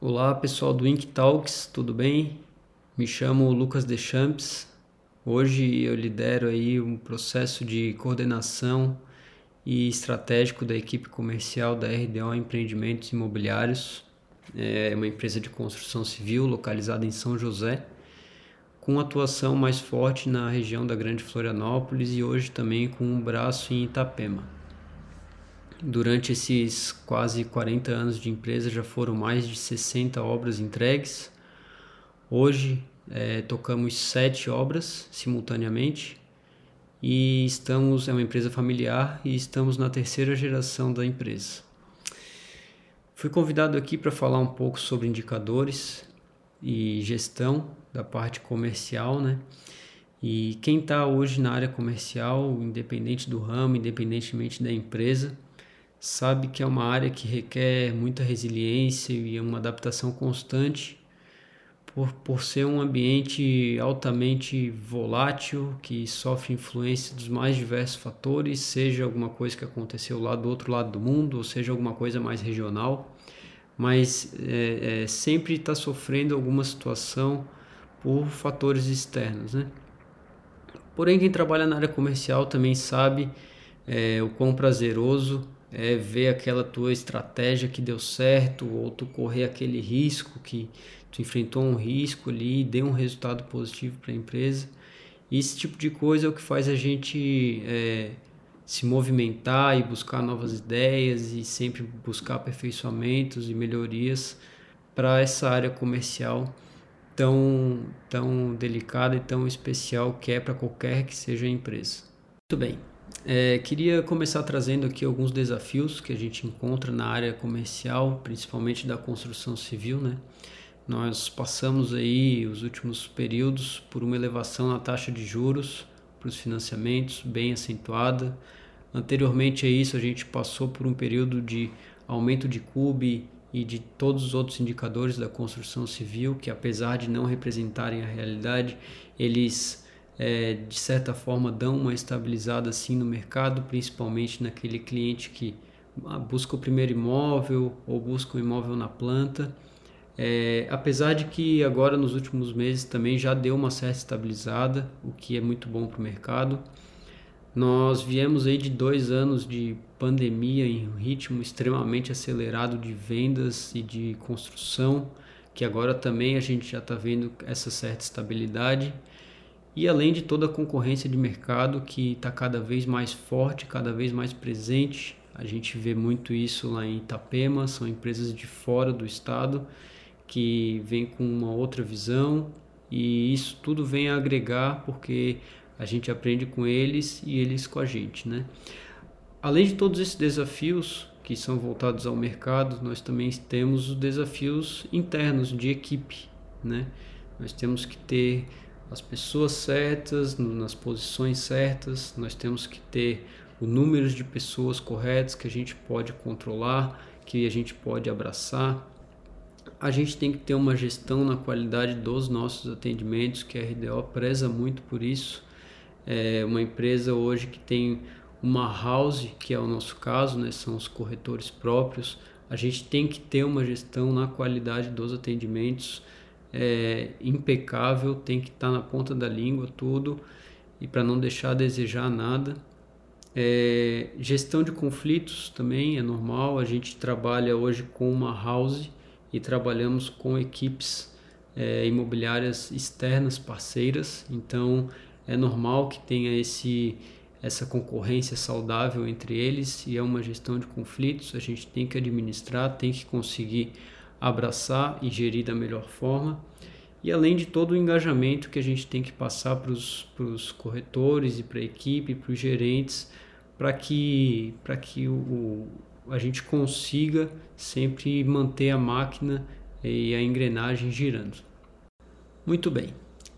Olá pessoal do Ink Talks, tudo bem? Me chamo Lucas Deschamps. Hoje eu lidero aí um processo de coordenação e estratégico da equipe comercial da RDO Empreendimentos Imobiliários. É uma empresa de construção civil localizada em São José, com atuação mais forte na região da Grande Florianópolis e hoje também com um braço em Itapema. Durante esses quase 40 anos de empresa já foram mais de 60 obras entregues. Hoje é, tocamos sete obras simultaneamente e estamos é uma empresa familiar e estamos na terceira geração da empresa. Fui convidado aqui para falar um pouco sobre indicadores e gestão da parte comercial, né? E quem está hoje na área comercial, independente do ramo, independentemente da empresa, sabe que é uma área que requer muita resiliência e uma adaptação constante por, por ser um ambiente altamente volátil, que sofre influência dos mais diversos fatores, seja alguma coisa que aconteceu lá do outro lado do mundo, ou seja alguma coisa mais regional, mas é, é, sempre está sofrendo alguma situação por fatores externos. Né? Porém, quem trabalha na área comercial também sabe é, o quão prazeroso é ver aquela tua estratégia que deu certo ou tu correr aquele risco que tu enfrentou um risco ali, deu um resultado positivo para a empresa. E esse tipo de coisa é o que faz a gente é, se movimentar e buscar novas ideias e sempre buscar aperfeiçoamentos e melhorias para essa área comercial tão, tão delicada e tão especial que é para qualquer que seja a empresa. Muito bem, é, queria começar trazendo aqui alguns desafios que a gente encontra na área comercial, principalmente da construção civil, né? Nós passamos aí os últimos períodos por uma elevação na taxa de juros para os financiamentos bem acentuada. Anteriormente a isso, a gente passou por um período de aumento de CUB e de todos os outros indicadores da construção civil, que apesar de não representarem a realidade, eles é, de certa forma dão uma estabilizada assim no mercado, principalmente naquele cliente que ah, busca o primeiro imóvel ou busca um imóvel na planta. É, apesar de que agora nos últimos meses também já deu uma certa estabilizada, o que é muito bom para o mercado. Nós viemos aí de dois anos de pandemia em um ritmo extremamente acelerado de vendas e de construção, que agora também a gente já está vendo essa certa estabilidade e além de toda a concorrência de mercado que está cada vez mais forte, cada vez mais presente. A gente vê muito isso lá em Itapema, são empresas de fora do estado que vêm com uma outra visão e isso tudo vem a agregar porque a gente aprende com eles e eles com a gente, né? Além de todos esses desafios que são voltados ao mercado, nós também temos os desafios internos de equipe, né? Nós temos que ter as pessoas certas, nas posições certas, nós temos que ter o número de pessoas corretas que a gente pode controlar, que a gente pode abraçar. A gente tem que ter uma gestão na qualidade dos nossos atendimentos, que a RDO preza muito por isso. É uma empresa hoje que tem uma house, que é o nosso caso, né, são os corretores próprios. A gente tem que ter uma gestão na qualidade dos atendimentos é, impecável, tem que estar tá na ponta da língua tudo e para não deixar a desejar nada. É, gestão de conflitos também é normal. A gente trabalha hoje com uma house e trabalhamos com equipes é, imobiliárias externas parceiras. Então é normal que tenha esse essa concorrência saudável entre eles e é uma gestão de conflitos. A gente tem que administrar, tem que conseguir abraçar e gerir da melhor forma. E além de todo o engajamento que a gente tem que passar para os corretores e para a equipe, para os gerentes, para que, que o, o, a gente consiga sempre manter a máquina e a engrenagem girando. Muito bem.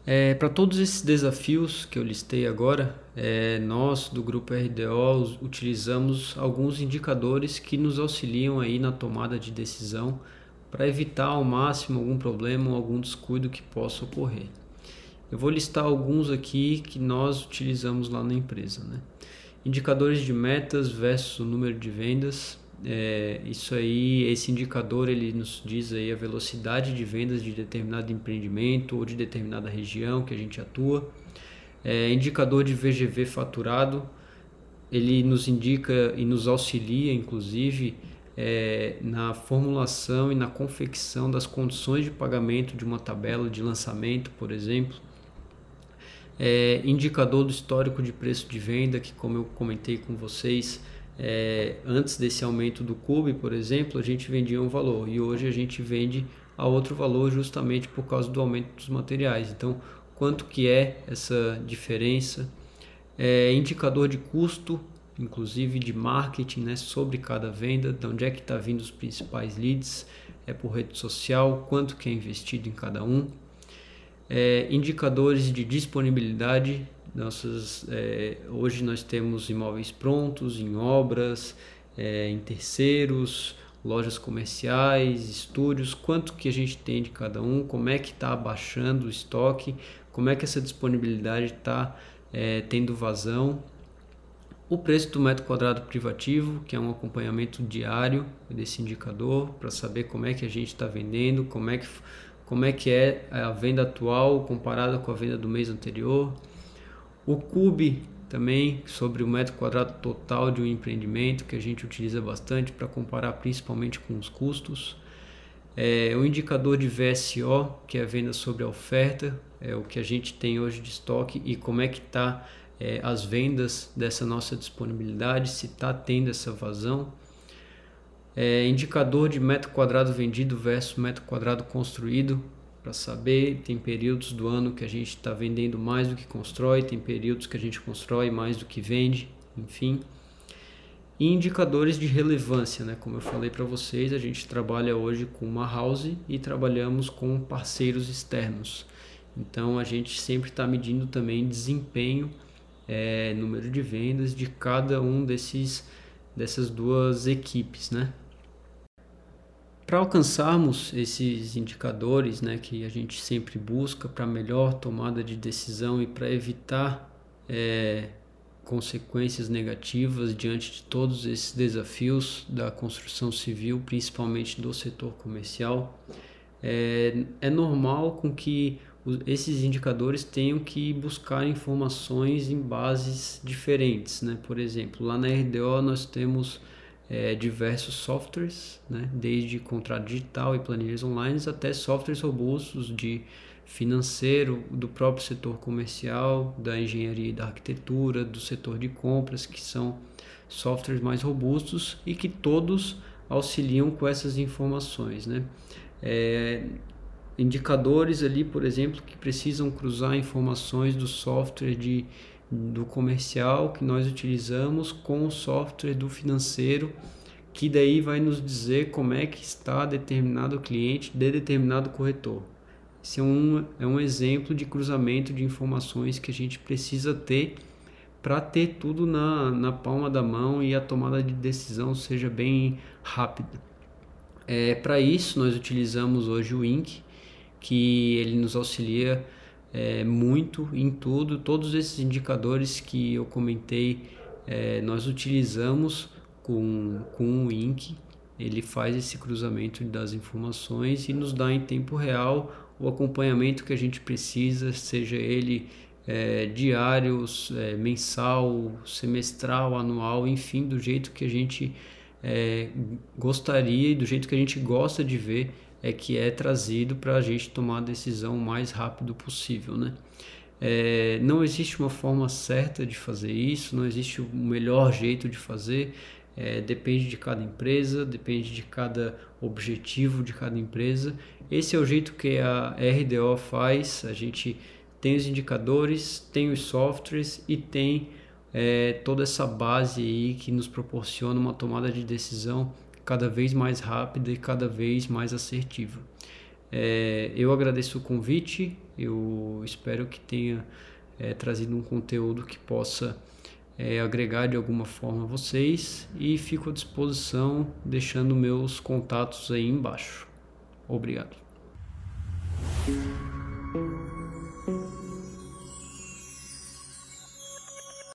É, para todos esses desafios que eu listei agora, é, nós do grupo RDO utilizamos alguns indicadores que nos auxiliam aí na tomada de decisão para evitar ao máximo algum problema ou algum descuido que possa ocorrer. Eu vou listar alguns aqui que nós utilizamos lá na empresa. Né? Indicadores de metas versus número de vendas. É, isso aí, esse indicador, ele nos diz aí a velocidade de vendas de determinado empreendimento ou de determinada região que a gente atua. É, indicador de VGV faturado, ele nos indica e nos auxilia, inclusive, é, na formulação e na confecção das condições de pagamento de uma tabela de lançamento, por exemplo. É, indicador do histórico de preço de venda, que, como eu comentei com vocês, é, antes desse aumento do CUB, por exemplo, a gente vendia um valor e hoje a gente vende a outro valor justamente por causa do aumento dos materiais. Então, quanto que é essa diferença? É, indicador de custo, inclusive de marketing, né, sobre cada venda, de onde é que está vindo os principais leads, é por rede social, quanto que é investido em cada um. É, indicadores de disponibilidade, nossas, é, hoje nós temos imóveis prontos, em obras, é, em terceiros, lojas comerciais, estúdios, quanto que a gente tem de cada um, como é que está abaixando o estoque, como é que essa disponibilidade está é, tendo vazão. O preço do metro quadrado privativo, que é um acompanhamento diário desse indicador, para saber como é que a gente está vendendo, como é, que, como é que é a venda atual comparada com a venda do mês anterior. O CUB também, sobre o metro quadrado total de um empreendimento, que a gente utiliza bastante para comparar principalmente com os custos. É, o indicador de VSO, que é a venda sobre a oferta, é o que a gente tem hoje de estoque e como é que está é, as vendas dessa nossa disponibilidade, se está tendo essa vazão. É, indicador de metro quadrado vendido versus metro quadrado construído, para saber. Tem períodos do ano que a gente está vendendo mais do que constrói, tem períodos que a gente constrói mais do que vende, enfim. E indicadores de relevância, né? como eu falei para vocês, a gente trabalha hoje com uma house e trabalhamos com parceiros externos. Então a gente sempre está medindo também desempenho é, número de vendas de cada um desses dessas duas equipes, né? Para alcançarmos esses indicadores, né, que a gente sempre busca para melhor tomada de decisão e para evitar é, consequências negativas diante de todos esses desafios da construção civil, principalmente do setor comercial, é, é normal com que esses indicadores tenham que buscar informações em bases diferentes, né? Por exemplo, lá na RDO nós temos é, diversos softwares, né? desde contrato digital e planilhas online até softwares robustos de financeiro, do próprio setor comercial, da engenharia e da arquitetura, do setor de compras, que são softwares mais robustos e que todos auxiliam com essas informações, né? É, indicadores ali, por exemplo, que precisam cruzar informações do software de, do comercial que nós utilizamos com o software do financeiro, que daí vai nos dizer como é que está determinado cliente de determinado corretor. Esse é um, é um exemplo de cruzamento de informações que a gente precisa ter para ter tudo na, na palma da mão e a tomada de decisão seja bem rápida. É, para isso, nós utilizamos hoje o INC, que ele nos auxilia é, muito em tudo. Todos esses indicadores que eu comentei, é, nós utilizamos com, com o INC. Ele faz esse cruzamento das informações e nos dá em tempo real o acompanhamento que a gente precisa, seja ele é, diário, é, mensal, semestral, anual, enfim, do jeito que a gente é, gostaria e do jeito que a gente gosta de ver é que é trazido para a gente tomar a decisão o mais rápido possível, né? É, não existe uma forma certa de fazer isso, não existe o melhor jeito de fazer, é, depende de cada empresa, depende de cada objetivo de cada empresa. Esse é o jeito que a RDO faz, a gente tem os indicadores, tem os softwares e tem é, toda essa base aí que nos proporciona uma tomada de decisão cada vez mais rápida e cada vez mais assertiva. É, eu agradeço o convite, eu espero que tenha é, trazido um conteúdo que possa é, agregar de alguma forma vocês e fico à disposição deixando meus contatos aí embaixo. Obrigado.